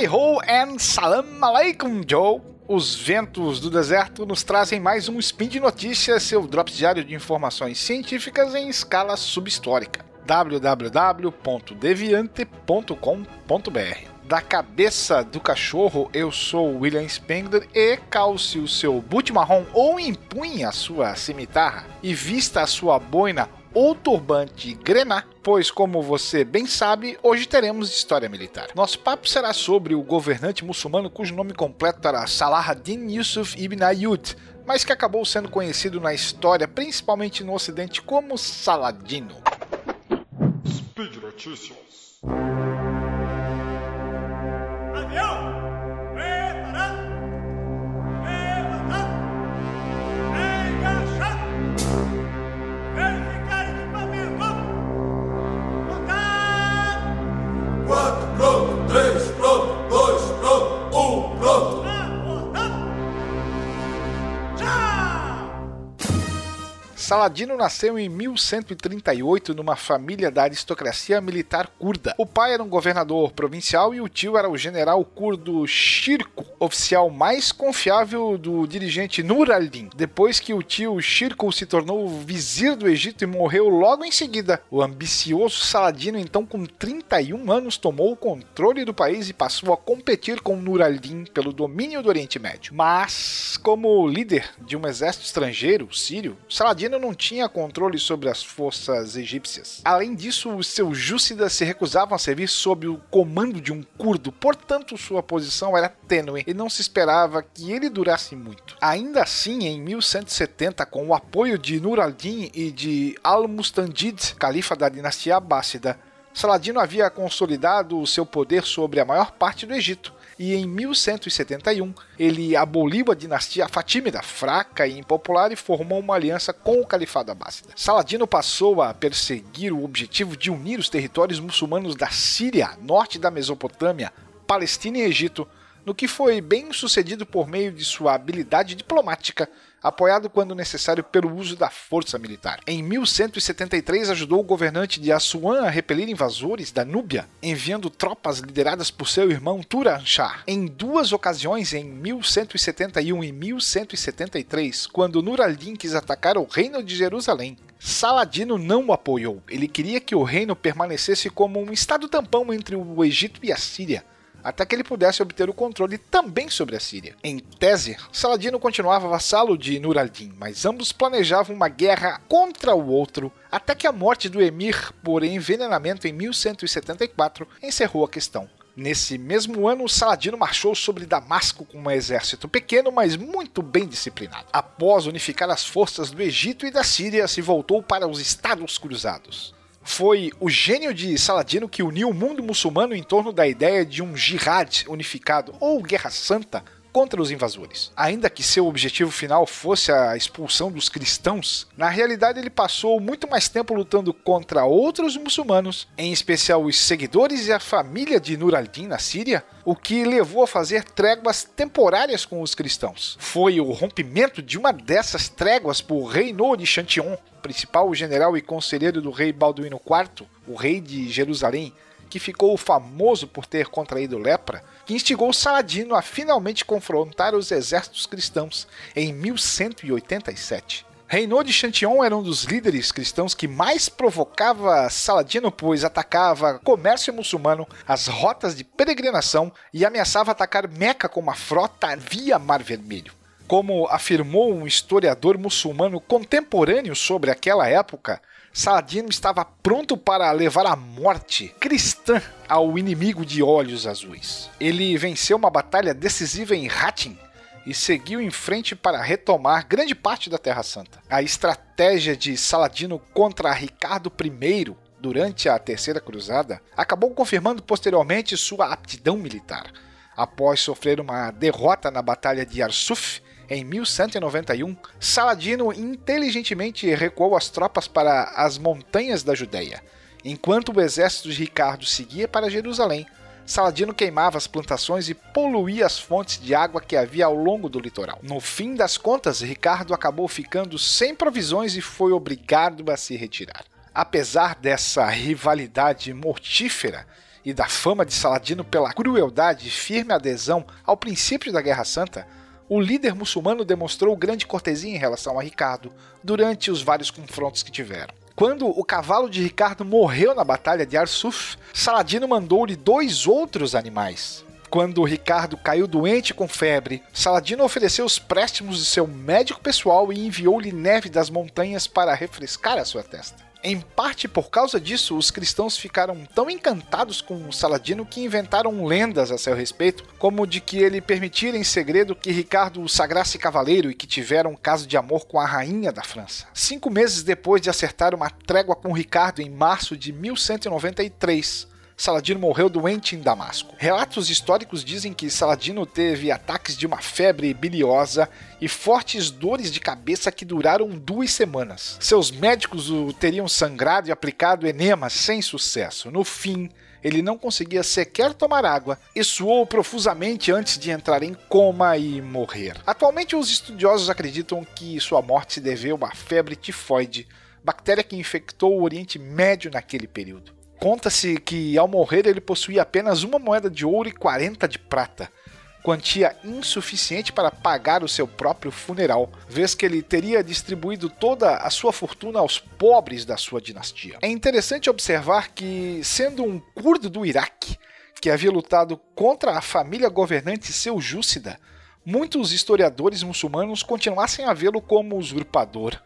Hey ho and salam alaikum, Joe! Os ventos do deserto nos trazem mais um Spin de Notícias, seu drops diário de informações científicas em escala subhistórica. www.deviante.com.br Da cabeça do cachorro, eu sou William Spengler e calce o seu boot marrom ou empunhe a sua cimitarra e vista a sua boina ou turbante grená, pois, como você bem sabe, hoje teremos história militar. Nosso papo será sobre o governante muçulmano cujo nome completo era Salah ad-Din Yusuf ibn Ayyub, mas que acabou sendo conhecido na história, principalmente no ocidente, como Saladino. Speed Notícias. Avião! Saladino nasceu em 1138 numa família da aristocracia militar curda. O pai era um governador provincial e o tio era o general curdo Shirko, oficial mais confiável do dirigente Nur al-Din. Depois que o tio Shirko se tornou vizir do Egito e morreu logo em seguida, o ambicioso Saladino, então com 31 anos, tomou o controle do país e passou a competir com Nur al-Din pelo domínio do Oriente Médio. Mas, como líder de um exército estrangeiro, sírio, Saladino não tinha controle sobre as forças egípcias. Além disso, os seus júcidas se recusavam a servir sob o comando de um curdo, portanto sua posição era tênue e não se esperava que ele durasse muito. Ainda assim, em 1170, com o apoio de Nur al-Din e de Al-Mustandid, califa da dinastia Abássida, Saladino havia consolidado o seu poder sobre a maior parte do Egito, e em 1171 ele aboliu a dinastia Fatímida, fraca e impopular, e formou uma aliança com o Califado Abássida. Saladino passou a perseguir o objetivo de unir os territórios muçulmanos da Síria, norte da Mesopotâmia, Palestina e Egito, no que foi bem sucedido por meio de sua habilidade diplomática, apoiado quando necessário pelo uso da força militar. Em 1173 ajudou o governante de Assuan a repelir invasores da Núbia, enviando tropas lideradas por seu irmão Turan Shah. Em duas ocasiões, em 1171 e 1173, quando Nur al-Din quis atacar o reino de Jerusalém, Saladino não o apoiou. Ele queria que o reino permanecesse como um estado tampão entre o Egito e a Síria até que ele pudesse obter o controle também sobre a Síria. Em tese, Saladino continuava vassalo de Nur al-Din, mas ambos planejavam uma guerra contra o outro, até que a morte do emir por envenenamento em 1174 encerrou a questão. Nesse mesmo ano, Saladino marchou sobre Damasco com um exército pequeno, mas muito bem disciplinado. Após unificar as forças do Egito e da Síria, se voltou para os Estados Cruzados foi o gênio de Saladino que uniu o mundo muçulmano em torno da ideia de um jihad unificado, ou guerra santa, contra os invasores. Ainda que seu objetivo final fosse a expulsão dos cristãos, na realidade ele passou muito mais tempo lutando contra outros muçulmanos, em especial os seguidores e a família de Nur al-Din na Síria, o que levou a fazer tréguas temporárias com os cristãos. Foi o rompimento de uma dessas tréguas por Reino de Chantion, principal general e conselheiro do rei Balduíno IV, o rei de Jerusalém, que ficou famoso por ter contraído lepra, que instigou Saladino a finalmente confrontar os exércitos cristãos em 1187. Reinaud de Chantillon era um dos líderes cristãos que mais provocava Saladino, pois atacava comércio muçulmano, as rotas de peregrinação e ameaçava atacar Meca com uma frota via Mar Vermelho. Como afirmou um historiador muçulmano contemporâneo sobre aquela época, Saladino estava pronto para levar a morte cristã ao inimigo de olhos azuis. Ele venceu uma batalha decisiva em Hattin e seguiu em frente para retomar grande parte da Terra Santa. A estratégia de Saladino contra Ricardo I durante a Terceira Cruzada acabou confirmando posteriormente sua aptidão militar. Após sofrer uma derrota na Batalha de Arsuf, em 1191, Saladino inteligentemente recuou as tropas para as montanhas da Judéia. Enquanto o exército de Ricardo seguia para Jerusalém, Saladino queimava as plantações e poluía as fontes de água que havia ao longo do litoral. No fim das contas, Ricardo acabou ficando sem provisões e foi obrigado a se retirar. Apesar dessa rivalidade mortífera, e da fama de Saladino pela crueldade e firme adesão ao princípio da Guerra Santa, o líder muçulmano demonstrou grande cortesia em relação a Ricardo durante os vários confrontos que tiveram. Quando o cavalo de Ricardo morreu na batalha de Arsuf, Saladino mandou-lhe dois outros animais. Quando Ricardo caiu doente com febre, Saladino ofereceu os préstimos de seu médico pessoal e enviou-lhe neve das montanhas para refrescar a sua testa. Em parte por causa disso, os cristãos ficaram tão encantados com Saladino que inventaram lendas a seu respeito, como de que ele permitira em segredo que Ricardo o sagrasse cavaleiro e que tivera um caso de amor com a rainha da França. Cinco meses depois de acertar uma trégua com Ricardo em março de 1193, Saladino morreu doente em Damasco. Relatos históricos dizem que Saladino teve ataques de uma febre biliosa e fortes dores de cabeça que duraram duas semanas. Seus médicos o teriam sangrado e aplicado enema sem sucesso. No fim, ele não conseguia sequer tomar água e suou profusamente antes de entrar em coma e morrer. Atualmente, os estudiosos acreditam que sua morte se deveu à febre tifoide, bactéria que infectou o Oriente Médio naquele período. Conta-se que ao morrer ele possuía apenas uma moeda de ouro e 40 de prata, quantia insuficiente para pagar o seu próprio funeral, vez que ele teria distribuído toda a sua fortuna aos pobres da sua dinastia. É interessante observar que, sendo um curdo do Iraque, que havia lutado contra a família governante seljúcida, muitos historiadores muçulmanos continuassem a vê-lo como usurpador.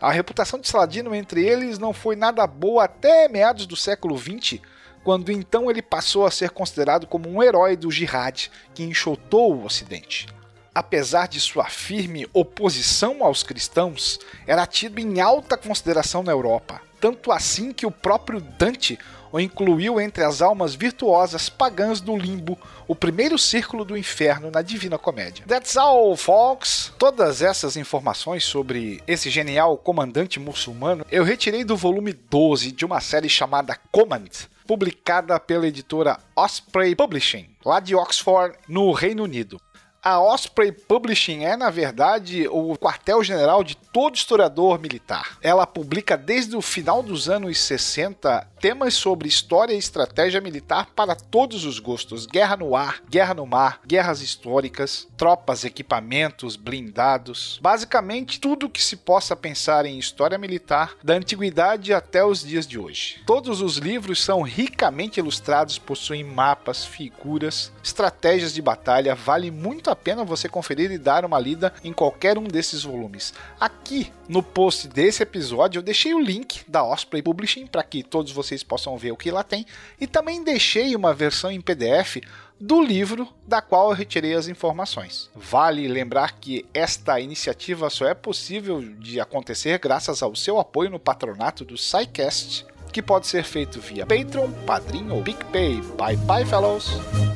A reputação de Saladino entre eles não foi nada boa até meados do século XX, quando então ele passou a ser considerado como um herói do jihad que enxotou o Ocidente. Apesar de sua firme oposição aos cristãos, era tido em alta consideração na Europa, tanto assim que o próprio Dante o incluiu entre as almas virtuosas pagãs do limbo, o primeiro círculo do inferno na Divina Comédia. That's all, folks! Todas essas informações sobre esse genial comandante muçulmano eu retirei do volume 12 de uma série chamada Command, publicada pela editora Osprey Publishing, lá de Oxford, no Reino Unido. A Osprey Publishing é, na verdade, o quartel-general de todo historiador militar. Ela publica desde o final dos anos 60 temas sobre história e estratégia militar para todos os gostos: guerra no ar, guerra no mar, guerras históricas, tropas, equipamentos, blindados. Basicamente, tudo que se possa pensar em história militar, da antiguidade até os dias de hoje. Todos os livros são ricamente ilustrados, possuem mapas, figuras, estratégias de batalha. Vale muito a pena você conferir e dar uma lida em qualquer um desses volumes. Aqui no post desse episódio eu deixei o link da Osprey Publishing para que todos vocês possam ver o que lá tem e também deixei uma versão em PDF do livro da qual eu retirei as informações. Vale lembrar que esta iniciativa só é possível de acontecer graças ao seu apoio no patronato do SciCast, que pode ser feito via Patreon, Padrim ou PicPay. Bye bye, fellows!